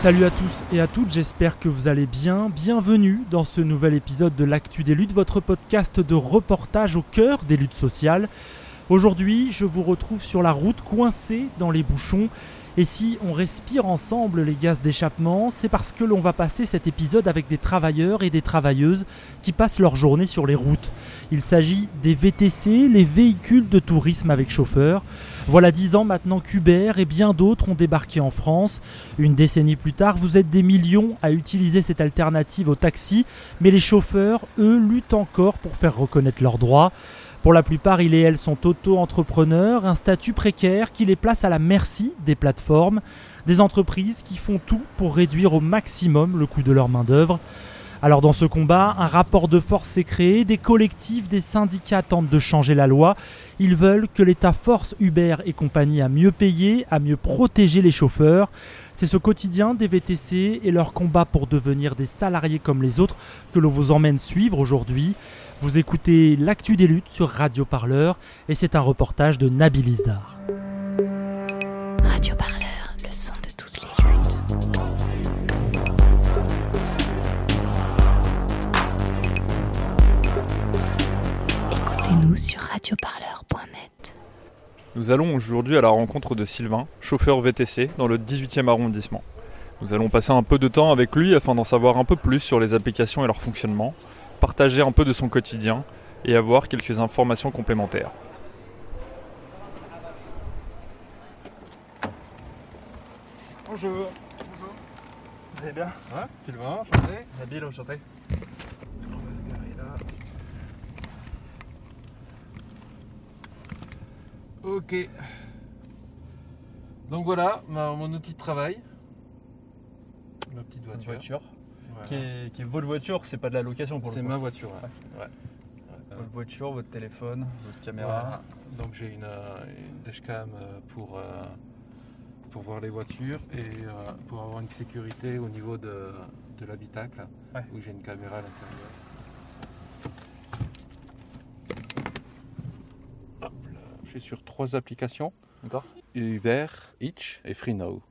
Salut à tous et à toutes, j'espère que vous allez bien. Bienvenue dans ce nouvel épisode de l'Actu des luttes, votre podcast de reportage au cœur des luttes sociales. Aujourd'hui, je vous retrouve sur la route coincée dans les bouchons. Et si on respire ensemble les gaz d'échappement, c'est parce que l'on va passer cet épisode avec des travailleurs et des travailleuses qui passent leur journée sur les routes. Il s'agit des VTC, les véhicules de tourisme avec chauffeur. Voilà dix ans maintenant qu'Uber et bien d'autres ont débarqué en France. Une décennie plus tard, vous êtes des millions à utiliser cette alternative au taxi, mais les chauffeurs, eux, luttent encore pour faire reconnaître leurs droits. Pour la plupart, ils et elles sont auto-entrepreneurs, un statut précaire qui les place à la merci des plateformes, des entreprises qui font tout pour réduire au maximum le coût de leur main-d'œuvre. Alors dans ce combat, un rapport de force s'est créé, des collectifs, des syndicats tentent de changer la loi. Ils veulent que l'État force Uber et compagnie à mieux payer, à mieux protéger les chauffeurs. C'est ce quotidien des VTC et leur combat pour devenir des salariés comme les autres que l'on vous emmène suivre aujourd'hui. Vous écoutez l'actu des luttes sur Radio Parleur et c'est un reportage de Nabil Isdar. Radio Parleur, le son de toutes les luttes. Écoutez-nous sur radioparleur.net. Nous allons aujourd'hui à la rencontre de Sylvain, chauffeur VTC dans le 18e arrondissement. Nous allons passer un peu de temps avec lui afin d'en savoir un peu plus sur les applications et leur fonctionnement, partager un peu de son quotidien et avoir quelques informations complémentaires. Bonjour. Vous allez bien? Ouais, Sylvain, enchanté. Nabil, enchanté. On va se garer là. Ok. Donc voilà ma- mon outil de travail. Ma petite Une voiture. Qui, est, qui est votre voiture, c'est pas de la location pour le C'est ma voiture. ouais. Ouais. Votre voiture, votre téléphone, votre caméra. Donc j'ai une, euh, une dashcam euh, pour, euh, pour voir les voitures et euh, pour avoir une sécurité au niveau de, de l'habitacle Ouais. où j'ai une caméra à l'intérieur. Je suis sur trois applications. D'accord. Uber, Itch et FreeNow,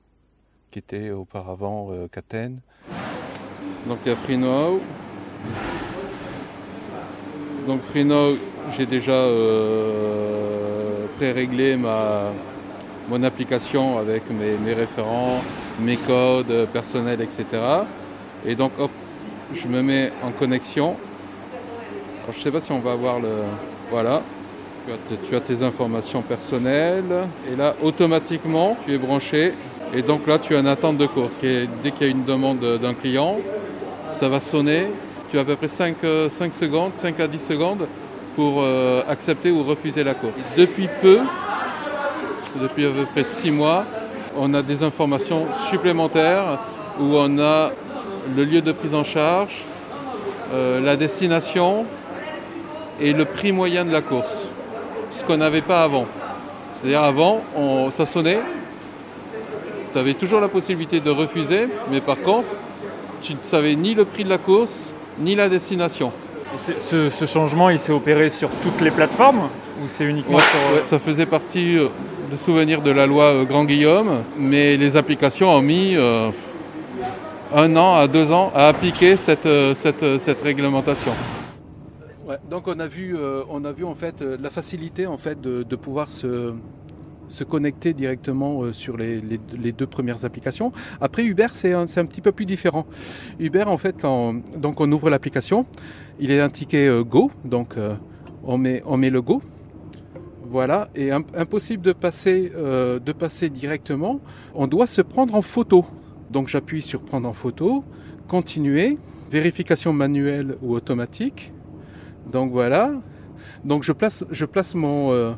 qui étaient auparavant euh, Katen. Donc il y a FreeNow. Donc FreeNow, j'ai déjà euh, pré-réglé ma, mon application avec mes, mes référents, mes codes euh, personnels, etc. Et donc hop, je me mets en connexion. Je ne sais pas si on va avoir le... Voilà, tu as, tes- tu as tes informations personnelles et là automatiquement tu es branché et donc là tu as une attente de course. Et dès qu'il y a une demande d'un client, ça va sonner. Tu as à peu près 5, secondes, 5 à 10 secondes pour euh, accepter ou refuser la course. Depuis peu, depuis à peu près 6 mois, on a des informations supplémentaires où on a le lieu de prise en charge, euh, la destination et le prix moyen de la course ce qu'on n'avait pas avant. C'est-à-dire avant, ça sonnait, tu avais toujours la possibilité de refuser, mais par contre, tu ne savais ni le prix de la course, ni la destination. Et ce, changement, il s'est opéré sur toutes les plateformes ou c'est uniquement Ouais, sur... euh, ouais, ça faisait partie euh, de souvenirs de la loi euh, Grand Guillaume, mais les applications ont mis euh, un an à deux ans à appliquer cette, cette, cette réglementation. Ouais, donc on a vu, euh, on a vu en fait la facilité en fait de, de pouvoir se, se connecter directement euh, sur les, deux premières applications. Après Uber, c'est un, un petit peu plus différent. Uber, en fait, quand donc on ouvre l'application, il est indiqué euh, Go, donc euh, on, met, on met le Go. Voilà, et im- impossible de passer, de passer directement. On doit se prendre en photo. Donc j'appuie sur prendre en photo, continuer, vérification manuelle ou automatique. Donc voilà. Donc je place, je place mon,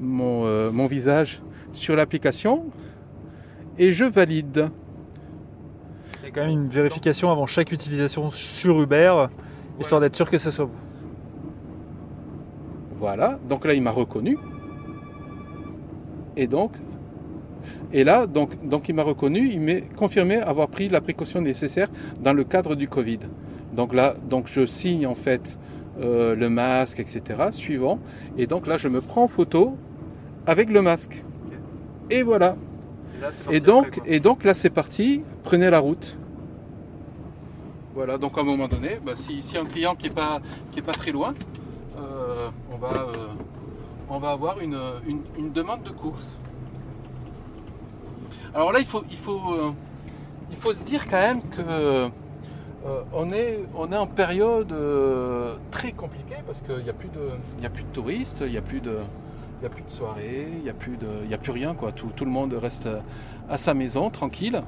mon, euh, mon visage sur l'application et je valide. Il y a quand même une vérification avant chaque utilisation sur Uber, histoire d'être sûr que ce soit vous. Voilà, donc là il m'a reconnu. Et donc, et là, donc, donc il m'a reconnu, il m'a confirmé avoir pris la précaution nécessaire dans le cadre du Covid. Donc là, donc je signe en fait euh, le masque, etc. Suivant. Et donc là, je me prends en photo avec le masque. Et voilà. Et donc, et donc là, c'est parti. Prenez la route. Voilà. Donc à un moment donné, bah, si, si un client qui est pas qui est pas très loin, euh, on va euh, on va avoir une, une, une demande de course. Alors là, il faut il faut euh, il faut se dire quand même que on est on est en période très compliquée parce qu'il n'y a plus de y a plus de touristes, il n'y a plus de il y a plus de soirées, il n'y a plus de a plus rien quoi. Tout, tout le monde reste à sa maison tranquille.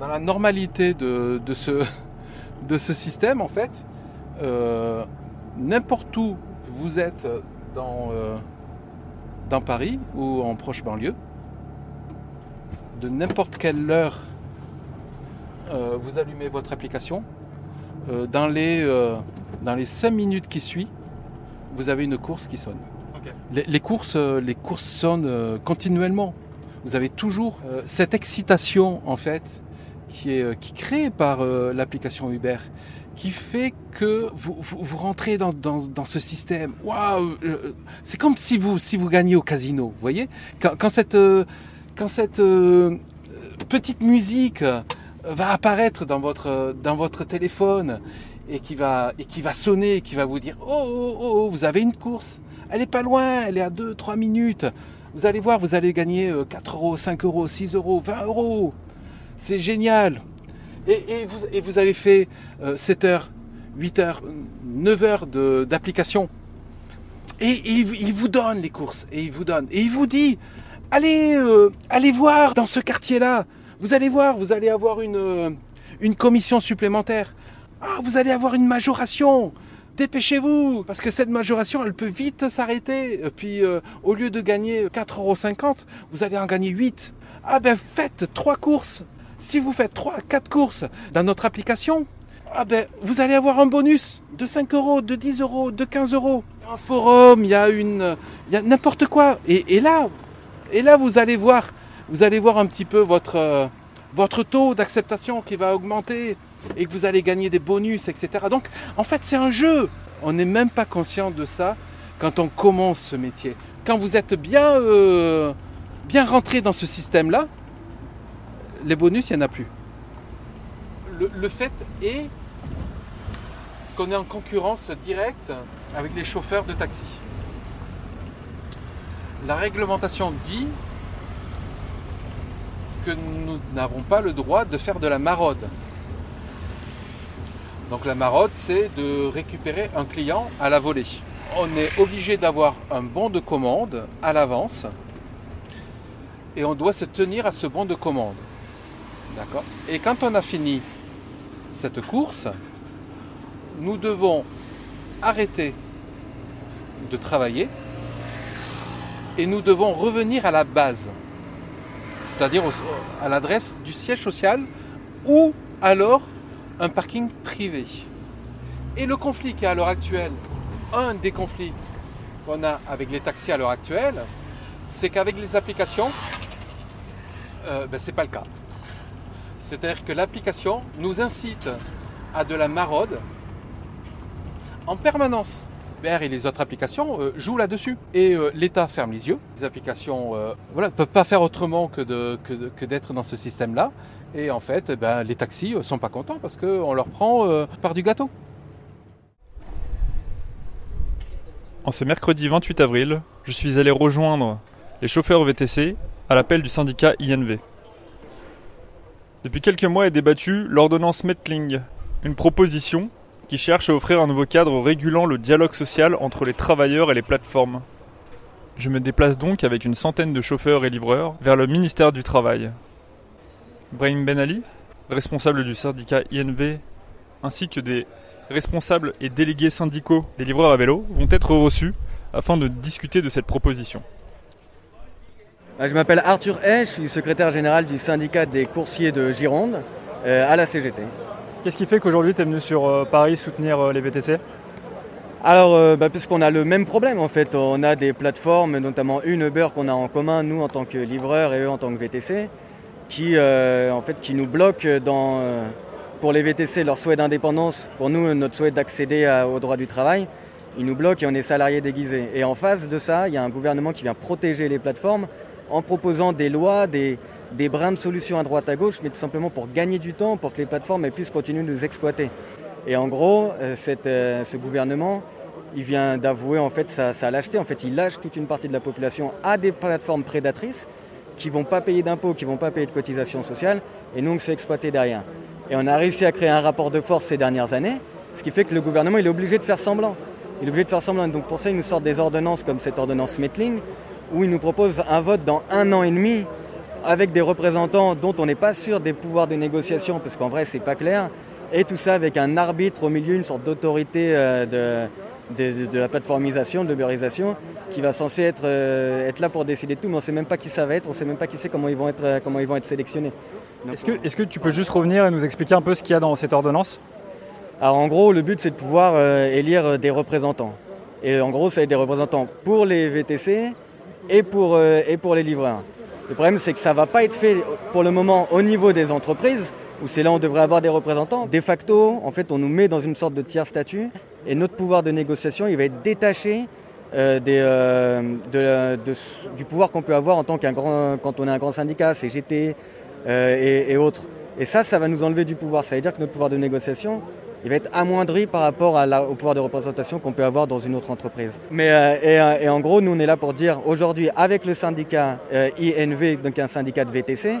Dans la normalité de, de ce de ce système en fait, euh, n'importe où vous êtes dans, euh, dans Paris ou en proche banlieue, de n'importe quelle heure, euh, vous allumez votre application. dans, les, dans les 5 minutes qui suivent, vous avez une course qui sonne. Les, les courses, euh, les courses sonnent euh, continuellement. Vous avez toujours euh, cette excitation en fait qui est qui est créée par l'application Uber qui fait que vous, vous, vous rentrez dans, dans, dans ce système. Waouh C'est comme si vous, si vous gagnez au casino, vous voyez? Quand, quand cette, quand cette petite musique va apparaître dans votre, dans votre téléphone et qui, va, et qui va sonner, et qui va vous dire oh, oh, oh, oh, vous avez une course. Elle est pas loin, elle est à 2-3 minutes. Vous allez voir, vous allez gagner euh, 4 euros, 5 euros, 6 euros, 20 euros. C'est génial. Et, vous, avez fait euh, 7 heures, 8 heures, 9 heures d'application. Et, il, vous donne les courses. Et il vous donne. Et il vous dit, allez, euh, allez voir dans ce quartier-là. Vous allez voir, vous allez avoir une, euh, une commission supplémentaire. Ah, vous allez avoir une majoration. Dépêchez-vous, parce que cette majoration, elle peut vite s'arrêter. Puis, euh, au lieu de gagner 4,50 euros, vous allez en gagner 8. Ah ben, faites trois courses. Si vous faites trois, quatre courses dans notre application, ah ben, vous allez avoir un bonus de 5 euros, de 10 euros, de 15 euros. Un forum, il y a une, il y a n'importe quoi. Et, et là, et là, vous allez voir, vous allez voir un petit peu votre, euh, votre taux d'acceptation qui va augmenter et que vous allez gagner des bonus, etc. Donc, en fait, c'est un jeu. On n'est même pas conscient de ça quand on commence ce métier. Quand vous êtes bien, euh, bien rentré dans ce système-là, les bonus, il n'y en a plus. Le, le fait est qu'on est en concurrence directe avec les chauffeurs de taxi. La réglementation dit que nous n'avons pas le droit de faire de la maraude. Donc la maraude, c'est de récupérer un client à la volée. On est obligé d'avoir un bon de commande à l'avance et on doit se tenir à ce bon de commande. D'accord Et quand on a fini cette course, nous devons arrêter de travailler et nous devons revenir à la base, c'est-à-dire à l'adresse du siège social ou alors un parking privé. Et le conflit qui est à l'heure actuelle, un des conflits qu'on a avec les taxis à l'heure actuelle, c'est qu'avec les applications, euh, ben, c'est pas le cas. C'est-à-dire que l'application nous incite à de la maraude en permanence. Et les autres applications euh, jouent là-dessus. Et euh, l'État ferme les yeux. Les applications euh, voilà, ne peuvent pas faire autrement que, d'être dans ce système-là. Et en fait, eh ben, les taxis sont pas contents parce qu'on leur prend par du gâteau. En ce mercredi 28 avril, je suis allé rejoindre les chauffeurs VTC à l'appel du syndicat INV. Depuis quelques mois est débattue l'ordonnance Metling, une proposition qui cherche à offrir un nouveau cadre régulant le dialogue social entre les travailleurs et les plateformes. Je me déplace donc avec une centaine de chauffeurs et livreurs vers le ministère du Travail. Brahim Ben Ali, responsable du syndicat INV, ainsi que des responsables et délégués syndicaux des livreurs à vélo vont être reçus afin de discuter de cette proposition. Euh, Je m'appelle Arthur Hay, je suis secrétaire général du syndicat des coursiers de Gironde euh, à la CGT. Qu'est-ce qui fait qu'aujourd'hui tu es venu sur euh, Paris soutenir euh, les VTC Alors, euh, bah, puisqu'on a le même problème en fait, on a des plateformes, notamment une Uber qu'on a en commun, nous en tant que livreurs et eux en tant que VTC, qui, en fait, qui nous bloquent pour les VTC leur souhait d'indépendance, pour nous notre souhait d'accéder au droit du travail. Ils nous bloquent et on est salariés déguisés. Et en face de ça, il y a un gouvernement qui vient protéger les plateformes en proposant des lois, des, des brins de solutions à droite à gauche, mais tout simplement pour gagner du temps, pour que les plateformes puissent continuer de nous exploiter. Et en gros, euh, euh, ce gouvernement, il vient d'avouer en fait sa, sa lâcheté. En fait, il lâche toute une partie de la population à des plateformes prédatrices qui vont pas payer d'impôts, qui vont pas payer de cotisations sociales, et nous on se fait exploiter derrière. Et on a réussi à créer un rapport de force ces dernières années, ce qui fait que le gouvernement il est obligé de faire semblant. Il est obligé de faire semblant. Donc pour ça, il nous sort des ordonnances comme cette ordonnance Metling, où il nous propose un vote dans un an et demi avec des représentants dont on n'est pas sûr des pouvoirs de négociation, parce qu'en vrai, c'est pas clair. Et tout ça avec un arbitre au milieu, une sorte d'autorité euh, de, de, la plateformisation, de l'uberisation, qui va censé être, euh, être là pour décider de tout, mais on ne sait même pas qui ça va être, on ne sait même pas qui c'est, comment ils vont être, comment ils vont être sélectionnés. Est-ce que, est-ce que tu peux juste revenir et nous expliquer un peu ce qu'il y a dans cette ordonnance? Alors en gros, le but c'est de pouvoir euh, élire des représentants. Et en gros, ça va être des représentants pour les VTC et pour, euh, et pour les livreurs. Le problème c'est que ça ne va pas être fait pour le moment au niveau des entreprises, où c'est là où on devrait avoir des représentants. De facto, en fait, on nous met dans une sorte de tiers statut et notre pouvoir de négociation, il va être détaché euh, euh, du pouvoir qu'on peut avoir quand on est un grand syndicat, CGT euh, et autres. Et ça, ça va nous enlever du pouvoir. Ça veut dire que notre pouvoir de négociation, il va être amoindri par rapport au pouvoir de représentation qu'on peut avoir dans une autre entreprise. Mais euh, et, euh, et en gros, nous on est là pour dire aujourd'hui avec le syndicat euh, INV, donc un syndicat de VTC,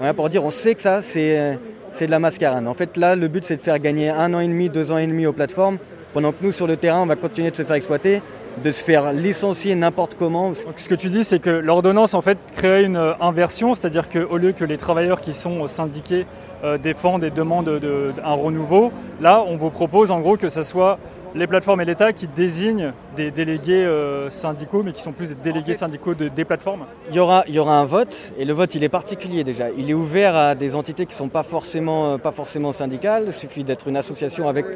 on est là pour dire on sait que ça c'est de la mascarade. En fait là, le but c'est de faire gagner un an et demi, deux ans et demi aux plateformes, pendant que nous sur le terrain on va continuer de se faire exploiter, de se faire licencier n'importe comment. Ce que tu dis, c'est que l'ordonnance en fait crée une inversion, c'est-à-dire qu'au lieu que les travailleurs qui sont syndiqués euh, défendent et demandent de- de- un renouveau, là on vous propose en gros que ce soit les plateformes et l'État qui désignent des délégués euh, syndicaux, mais qui sont plus des délégués syndicaux de- des plateformes. Il y, aura, il y aura un vote, et le vote il est particulier déjà. Il est ouvert à des entités qui ne sont pas forcément, euh, pas forcément syndicales. Il suffit d'être une association avec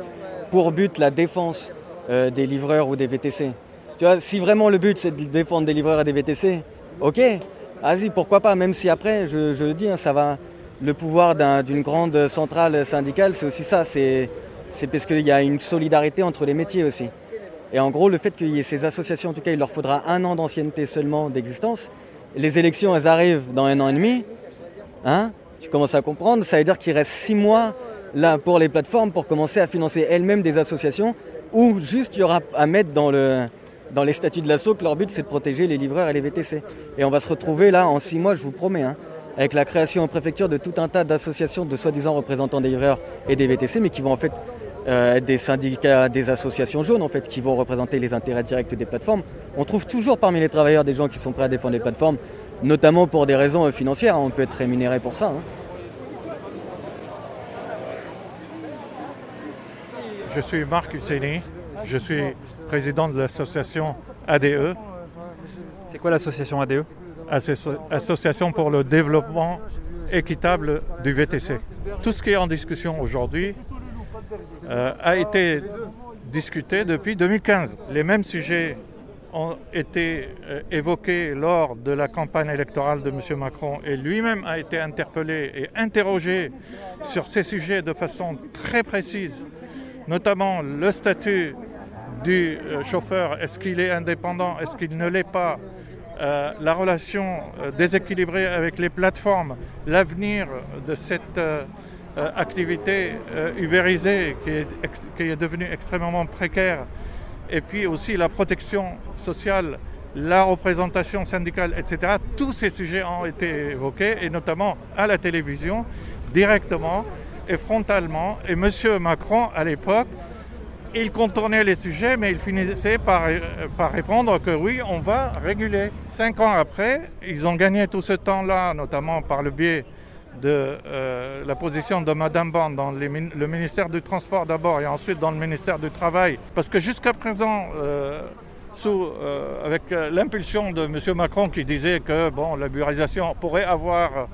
pour but la défense euh, des livreurs ou des VTC. Tu vois, si vraiment le but c'est de défendre des livreurs et des VTC, ok, vas-y, pourquoi pas, même si après, je, je le dis, hein, ça va. Le pouvoir d'un- d'une grande centrale syndicale, c'est aussi ça, c'est parce qu'il y a une solidarité entre les métiers aussi. Et en gros, le fait qu'il y ait ces associations, en tout cas, il leur faudra un an d'ancienneté seulement d'existence. Les élections, elles arrivent dans un an et demi. Hein tu commences à comprendre. Ça veut dire qu'il reste six mois là pour les plateformes pour commencer à financer elles-mêmes des associations ou juste il y aura à mettre dans les statuts de l'assaut que leur but c'est de protéger les livreurs et les VTC. Et on va se retrouver là en six mois, je vous promets, hein, avec la création en préfecture de tout un tas d'associations de soi-disant représentants des livreurs et des VTC, mais qui vont en fait euh, être des syndicats, des associations jaunes en fait, qui vont représenter les intérêts directs des plateformes. On trouve toujours parmi les travailleurs des gens qui sont prêts à défendre les plateformes, notamment pour des raisons euh, financières. On peut être rémunéré pour ça. hein. Je suis Marc Husseini, je suis président de l'association ADE, C'est quoi l'association ADE Association pour le développement équitable du VTC. Tout ce qui est en discussion aujourd'hui euh, a été discuté depuis 2015. Les mêmes sujets ont été euh, évoqués lors de la campagne électorale de M. Macron et lui-même a été interpellé et interrogé sur ces sujets de façon très précise, notamment le statut du euh, chauffeur, est-ce qu'il est indépendant, est-ce qu'il ne l'est pas, euh, la relation euh, déséquilibrée avec les plateformes, l'avenir de cette euh, activité ubérisée qui est, qui est devenue extrêmement précaire, et puis aussi la protection sociale, la représentation syndicale, etc. Tous ces sujets ont été évoqués, et notamment à la télévision, directement et frontalement. Et M. Macron, à l'époque, il contournait les sujets, mais il finissait par, euh, par répondre que oui, on va réguler. Cinq ans après, ils ont gagné tout ce temps-là, notamment par le biais de euh, la position de Madame Bond dans le ministère du Transport d'abord et ensuite dans le ministère du Travail. Parce que jusqu'à présent, euh, avec l'impulsion de M. Macron qui disait que bon, la bureaurisation pourrait avoir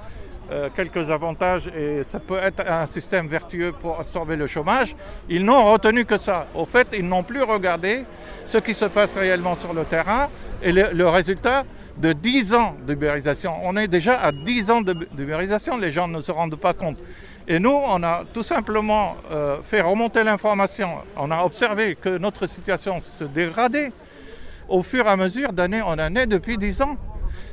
quelques avantages et ça peut être un système vertueux pour absorber le chômage, ils n'ont retenu que ça. Au fait, ils n'ont plus regardé ce qui se passe réellement sur le terrain et le, résultat de 10 ans de bureaurisation. On est déjà à 10 ans bureaurisation, les gens ne se rendent pas compte. Et nous, on a tout simplement euh, fait remonter l'information. On a observé que notre situation se dégradait au fur et à mesure d'année en année depuis 10 ans.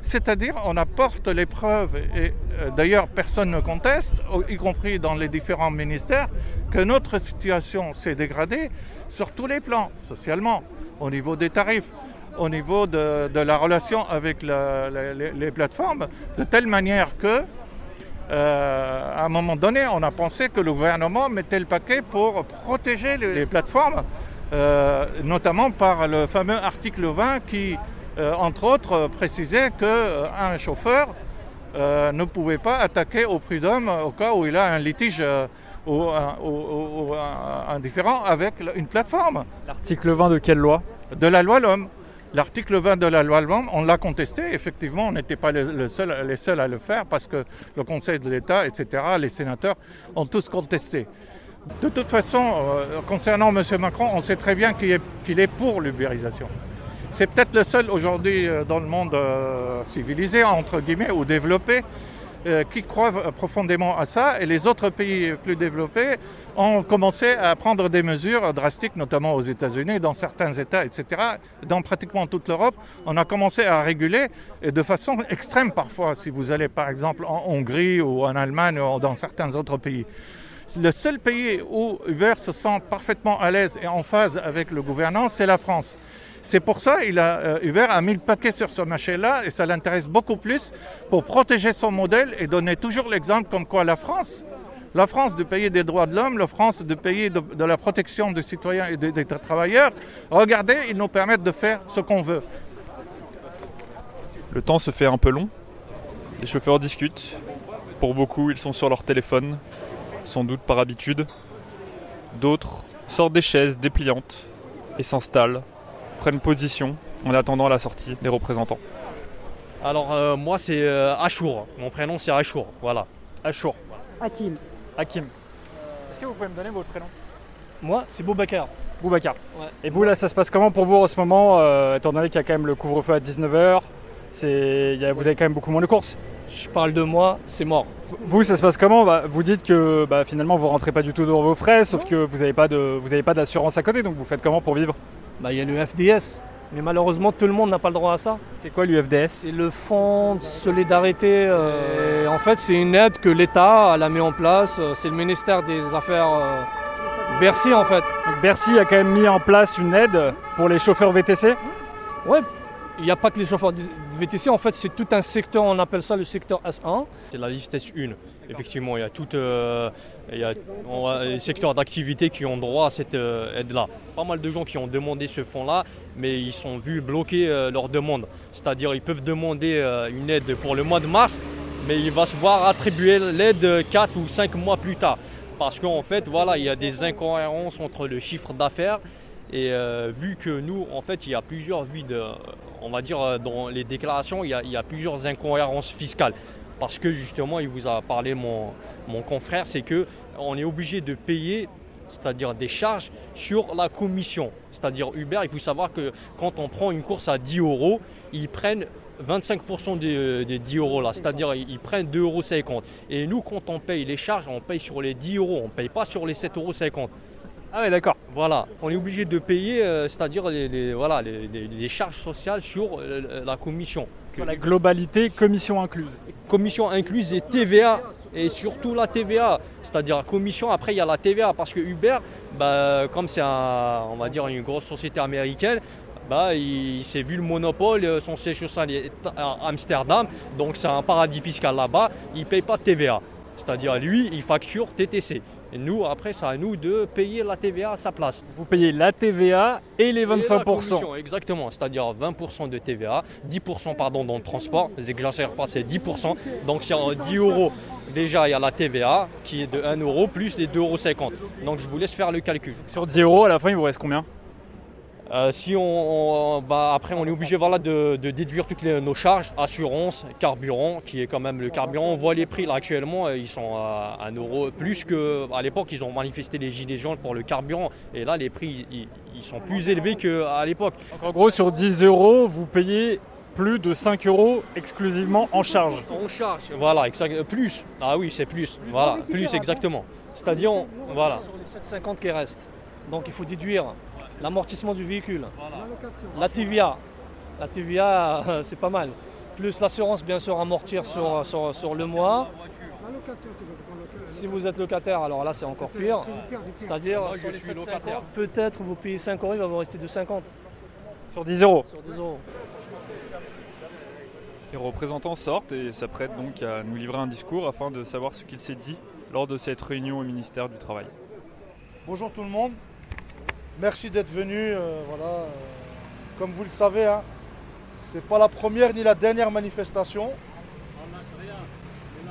C'est-à-dire, on apporte les preuves, et euh, d'ailleurs personne ne conteste, y compris dans les différents ministères, que notre situation s'est dégradée sur tous les plans, socialement, au niveau des tarifs, au niveau de, la relation avec les, plateformes, de telle manière que, euh, à un moment donné, on a pensé que le gouvernement mettait le paquet pour protéger les, les plateformes, euh, notamment par le fameux article 20 qui, euh, entre autres, euh, précisait qu'un chauffeur euh, ne pouvait pas attaquer au prud'homme au cas où il a un litige ou, un, ou- ou- ou un- un différend avec une plateforme. L'article 20 de quelle loi? De la loi L'Homme. L'article 20 de la loi L'Homme, on l'a contesté. Effectivement, on n'était pas le- le seul- les seuls à le faire parce que le Conseil de l'État, etc., les sénateurs ont tous contesté. De toute façon, euh, concernant M. Macron, on sait très bien qu'il est, qu'il est pour l'ubérisation. C'est peut-être le seul aujourd'hui euh, dans le monde euh, civilisé, entre guillemets, ou développé, euh, qui croit profondément à ça. Et les autres pays plus développés ont commencé à prendre des mesures drastiques, notamment aux États-Unis, dans certains États, etc. Dans pratiquement toute l'Europe, on a commencé à réguler, de façon extrême parfois, si vous allez par exemple en Hongrie ou en Allemagne ou dans certains autres pays. Le seul pays où Uber se sent parfaitement à l'aise et en phase avec le gouvernement, c'est la France. C'est pour ça qu'il a euh, Uber a mis le paquet sur ce marché-là et ça l'intéresse beaucoup plus pour protéger son modèle et donner toujours l'exemple comme quoi la France, la France du pays des droits de l'homme, la France de, de la protection des citoyens et des, des travailleurs, regardez, ils nous permettent de faire ce qu'on veut. Le temps se fait un peu long. Les chauffeurs discutent. Pour beaucoup, ils sont sur leur téléphone, sans doute par habitude. D'autres sortent des chaises dépliantes et s'installent, prennent position en attendant la sortie des représentants. Alors euh, moi c'est euh, Achour, mon prénom c'est Achour, voilà. Achour. Hakim. Hakim. Est-ce que vous pouvez me donner votre prénom? Moi, c'est Boubacar. Boubacar. Ouais. Et vous, là, ça se passe comment pour vous en ce moment, euh, étant donné qu'il y a quand même le couvre-feu à 19h c'est... il y a- Vous avez quand même beaucoup moins de courses? Je parle de moi, c'est mort. Vous, ça se passe comment? Bah, Vous dites que bah, finalement, vous rentrez pas du tout dans vos frais, sauf que vous n'avez pas, de... vous avez pas d'assurance à côté, donc vous faites comment pour vivre? Bah, il y a le FDS. Mais malheureusement, tout le monde n'a pas le droit à ça. C'est quoi l'UFDS C'est le fonds de solidarité. euh, et en fait, c'est une aide que l'État elle a mis en place. Euh, C'est le ministère des Affaires euh, Bercy, en fait. Donc Bercy a quand même mis en place une aide pour les chauffeurs VTC Ouais, il n'y a pas que les chauffeurs VTC. En fait, c'est tout un secteur, on appelle ça le secteur S1. C'est la liste S1. Effectivement, il y a tout euh, il y a, les secteurs d'activité qui ont droit à cette euh, aide-là. Pas mal de gens qui ont demandé ce fonds-là, mais ils sont vus bloquer euh, leur demande. C'est-à-dire ils peuvent demander euh, une aide pour le mois de mars, mais il va se voir attribuer l'aide 4 ou 5 mois plus tard. Parce qu'en fait, voilà, il y a des incohérences entre le chiffre d'affaires et vu que nous, en fait, il y a plusieurs vides, on va dire, euh, dans les déclarations, il y a, plusieurs incohérences fiscales. Parce que justement, il vous a parlé mon, confrère, c'est que on est obligé de payer, c'est-à-dire des charges sur la commission. C'est-à-dire Uber, il faut savoir que quand on prend une course à 10 euros, ils prennent 25% des, des 10 euros là, c'est-à-dire ils prennent 2,50 euros. Et nous, quand on paye les charges, on paye sur les 10 euros, on ne paye pas sur les 7,50 euros. Ah ouais, d'accord. Voilà, on est obligé de payer, euh, c'est-à-dire les, les- voilà, les, charges sociales sur euh, la commission. Sur la globalité, commission incluse. Commission incluse et TVA, et surtout la TVA, c'est-à-dire commission, après il y a la TVA, parce que Uber, bah, comme c'est un- on va dire une grosse société américaine, bah, il, il s'est vu le monopole, euh, son siège social est à Amsterdam, donc c'est un paradis fiscal là-bas, il ne paye pas de TVA. C'est-à-dire lui, il facture TTC. Et nous, après, c'est à nous de payer la TVA à sa place. Vous payez la TVA et les Et la 25%. commission, exactement, c'est-à-dire 20% de TVA, 10% pardon dans le transport, j'exagère pas, c'est 10%. Donc sur 10 euros, déjà il y a la TVA qui est de 1 euro plus les 2,50 euros. Donc je vous laisse faire le calcul. Sur 10 euros, à la fin, il vous reste combien? Euh, si on, on- bah, après on est obligé voilà, de, de déduire toutes les- nos charges, assurance, carburant, qui est quand même le carburant. On voit les prix là actuellement, euh, ils sont à 1 euro plus qu'à l'époque. Ils ont manifesté les gilets jaunes pour le carburant. Et là les prix ils, ils sont plus élevés qu'à l'époque. En gros, sur 10 euros, vous payez plus de 5 euros exclusivement en charge. En charge, voilà, exact, plus. Ah oui, c'est plus. Voilà, plus exactement. C'est-à-dire, on- voilà. Sur les 750 qui restent. Donc il faut déduire l'amortissement du véhicule, la TVA. La TVA, euh, c'est pas mal. Plus l'assurance, bien sûr, amortir sur, sur, sur le mois. Si vous êtes locataire, alors là, c'est encore pire. C'est-à-dire, Moi, je sur les suis 750, locataire. peut-être vous payez 5 euros, il va vous rester de 50. Sur 10 euros. Sur 10 euros. Les représentants sortent et s'apprêtent donc à nous livrer un discours afin de savoir ce qu'il s'est dit lors de cette réunion au ministère du Travail. Bonjour tout le monde. Merci d'être venu. euh, voilà, euh, comme vous le savez, hein, c'est pas la première ni la dernière manifestation.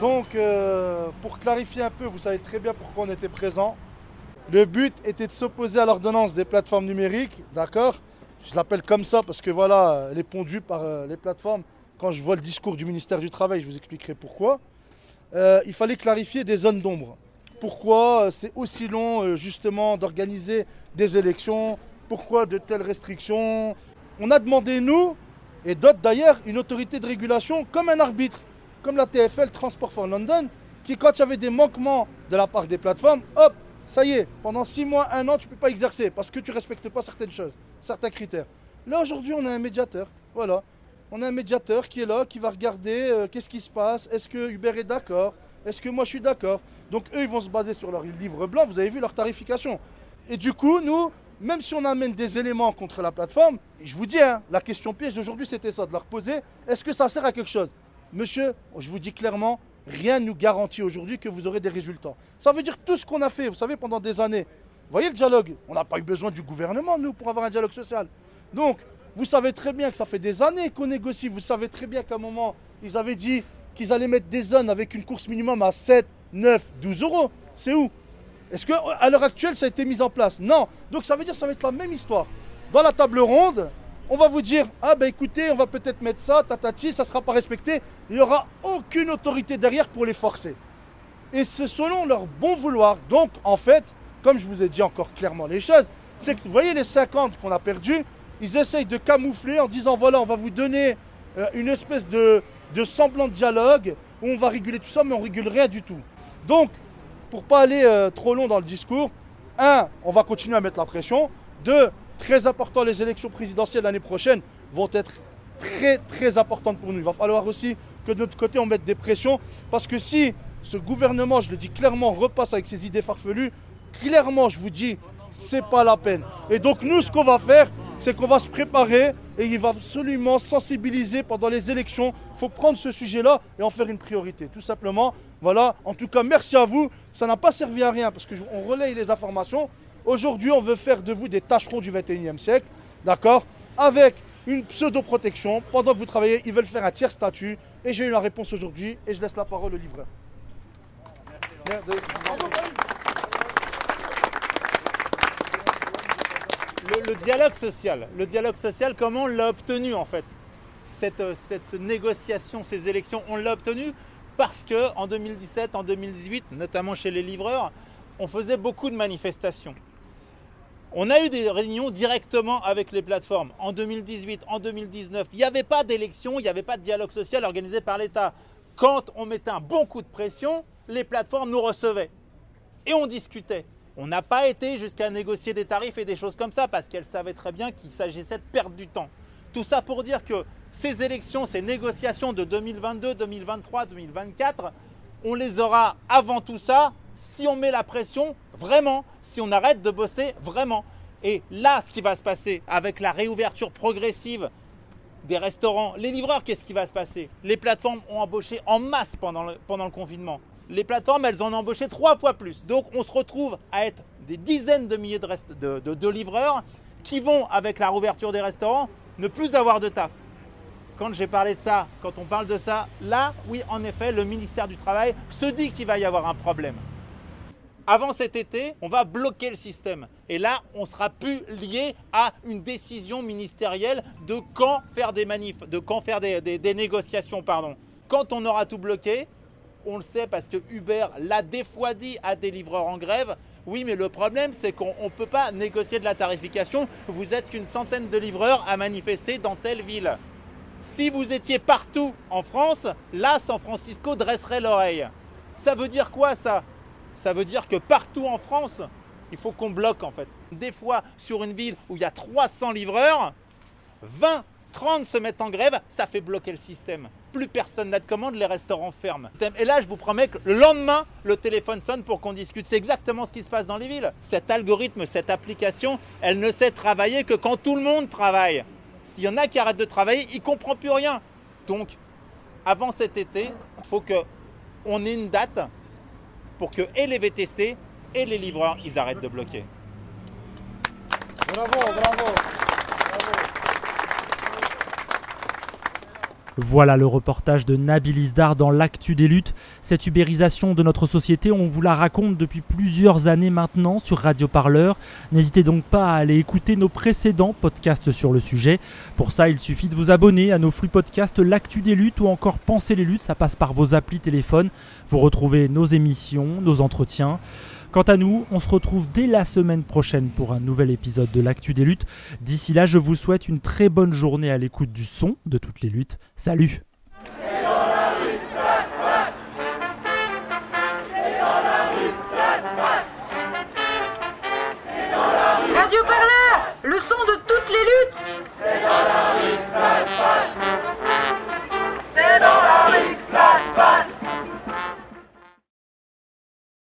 Donc, euh, pour clarifier un peu, vous savez très bien pourquoi on était présent. Le but était de s'opposer à l'ordonnance des plateformes numériques, d'accord? Je l'appelle comme ça parce que voilà, elle est pondue par les plateformes. Quand je vois le discours du ministère du Travail, je vous expliquerai pourquoi. Il fallait clarifier des zones d'ombre. Pourquoi euh, c'est aussi long euh, justement d'organiser des élections? Pourquoi de telles restrictions? On a demandé, nous, et d'autres d'ailleurs, une autorité de régulation comme un arbitre, comme la TFL Transport for London, qui quand il y avait des manquements de la part des plateformes, hop, ça y est, pendant six mois, un an, tu ne peux pas exercer parce que tu ne respectes pas certaines choses, certains critères. Là aujourd'hui, on a un médiateur, voilà. On a un médiateur qui est là, qui va regarder euh, qu'est-ce qui se passe, est-ce que Uber est d'accord, est-ce que moi je suis d'accord. Donc eux, ils vont se baser sur leur livre blanc, vous avez vu leur tarification. Et du coup, nous, même si on amène des éléments contre la plateforme, je vous dis, hein, la question piège d'aujourd'hui, c'était ça, de leur poser, est-ce que ça sert à quelque chose? Monsieur, je vous dis clairement, rien ne nous garantit aujourd'hui que vous aurez des résultats. Ça veut dire tout ce qu'on a fait, vous savez, pendant des années. Vous voyez le dialogue? On n'a pas eu besoin du gouvernement, nous, pour avoir un dialogue social. Donc, vous savez très bien que ça fait des années qu'on négocie. Vous savez très bien qu'à un moment, ils avaient dit qu'ils allaient mettre des zones avec une course minimum à 7, 9, 12 euros. C'est où? Est-ce qu'à l'heure actuelle, ça a été mis en place? Non. Donc ça veut dire que ça va être la même histoire. Dans la table ronde, on va vous dire Ah ben écoutez, on va peut-être mettre ça, tatati, ça ne sera pas respecté. Il n'y aura aucune autorité derrière pour les forcer. Et c'est selon leur bon vouloir. Donc en fait, comme je vous ai dit encore clairement les choses, c'est que vous voyez les 50 qu'on a perdus, ils essayent de camoufler en disant voilà, on va vous donner euh, une espèce de, de semblant de dialogue où on va réguler tout ça, mais on régule rien du tout. Donc, pour pas aller euh, trop long dans le discours, un, on va continuer à mettre la pression. Deux, très important, les élections présidentielles l'année prochaine vont être très très importantes pour nous. Il va falloir aussi que de notre côté on mette des pressions parce que si ce gouvernement, je le dis clairement, repasse avec ses idées farfelues, clairement je vous dis, c'est pas la peine. Et donc nous ce qu'on va faire, c'est qu'on va se préparer et il va absolument sensibiliser pendant les élections. Il faut prendre ce sujet-là et en faire une priorité, tout simplement. Voilà, en tout cas, merci à vous. Ça n'a pas servi à rien parce qu'on relaye les informations. Aujourd'hui, on veut faire de vous des tâcherons du 21e siècle, d'accord? Avec une pseudo-protection. Pendant que vous travaillez, ils veulent faire un tiers statut. Et j'ai eu la réponse aujourd'hui et je laisse la parole au livreur. Le, dialogue social. Le dialogue social, comment on l'a obtenu en fait? Cette, euh, cette négociation, ces élections, on l'a obtenu parce que en 2017, en 2018, notamment chez les livreurs, on faisait beaucoup de manifestations. On a eu des réunions directement avec les plateformes en 2018, en 2019. Il n'y avait pas d'élection, il n'y avait pas de dialogue social organisé par l'État. Quand on mettait un bon coup de pression, les plateformes nous recevaient et on discutait. On n'a pas été jusqu'à négocier des tarifs et des choses comme ça parce qu'elles savaient très bien qu'il s'agissait de perdre du temps. Tout ça pour dire que ces élections, ces négociations de 2022, 2023, 2024, on les aura avant tout ça si on met la pression vraiment, si on arrête de bosser vraiment. Et là, ce qui va se passer avec la réouverture progressive des restaurants, les livreurs, qu'est-ce qui va se passer? Les plateformes ont embauché en masse pendant le, pendant le confinement. Les plateformes, elles en embauché trois fois plus. Donc on se retrouve à être des dizaines de milliers de, rest- de- de- livreurs qui vont, avec la rouverture des restaurants, ne plus avoir de taf. Quand j'ai parlé de ça, quand on parle de ça, là, oui, en effet, le ministère du Travail se dit qu'il va y avoir un problème. Avant cet été, on va bloquer le système. Et là, on sera plus lié à une décision ministérielle de quand faire des manifs, de quand faire des- des négociations, pardon. Quand on aura tout bloqué, on le sait parce que Uber l'a des fois dit à des livreurs en grève. Oui, mais le problème, c'est qu'on ne peut pas négocier de la tarification. Vous êtes qu'une centaine de livreurs à manifester dans telle ville. Si vous étiez partout en France, là, San Francisco dresserait l'oreille. Ça veut dire quoi ça? Ça veut dire que partout en France, il faut qu'on bloque en fait. Des fois, sur une ville où il y a 300 livreurs, 20, 30 se mettent en grève, ça fait bloquer le système. Plus personne n'a de commande, les restaurants ferment. Et là, je vous promets que le lendemain, le téléphone sonne pour qu'on discute. C'est exactement ce qui se passe dans les villes. Cet algorithme, cette application, elle ne sait travailler que quand tout le monde travaille. S'il y en a qui arrêtent de travailler, il ne comprend plus rien. Donc, avant cet été, il faut qu'on ait une date pour que et les VTC et les livreurs, ils arrêtent de bloquer. Bravo, bravo. Voilà le reportage de Nabil Isdar dans l'actu des luttes. Cette ubérisation de notre société, on vous la raconte depuis plusieurs années maintenant sur Radio Parleur. N'hésitez donc pas à aller écouter nos précédents podcasts sur le sujet. Pour ça, il suffit de vous abonner à nos flux podcasts L'actu des luttes ou encore Penser les luttes. Ça passe par vos applis téléphone. Vous retrouvez nos émissions, nos entretiens. Quant à nous, on se retrouve dès la semaine prochaine pour un nouvel épisode de l'Actu des luttes. D'ici là, je vous souhaite une très bonne journée à l'écoute du son de toutes les luttes. Salut Radio Parleur, le son de toutes les luttes. C'est dans la rue que ça se passe. C'est dans la rue que ça se passe.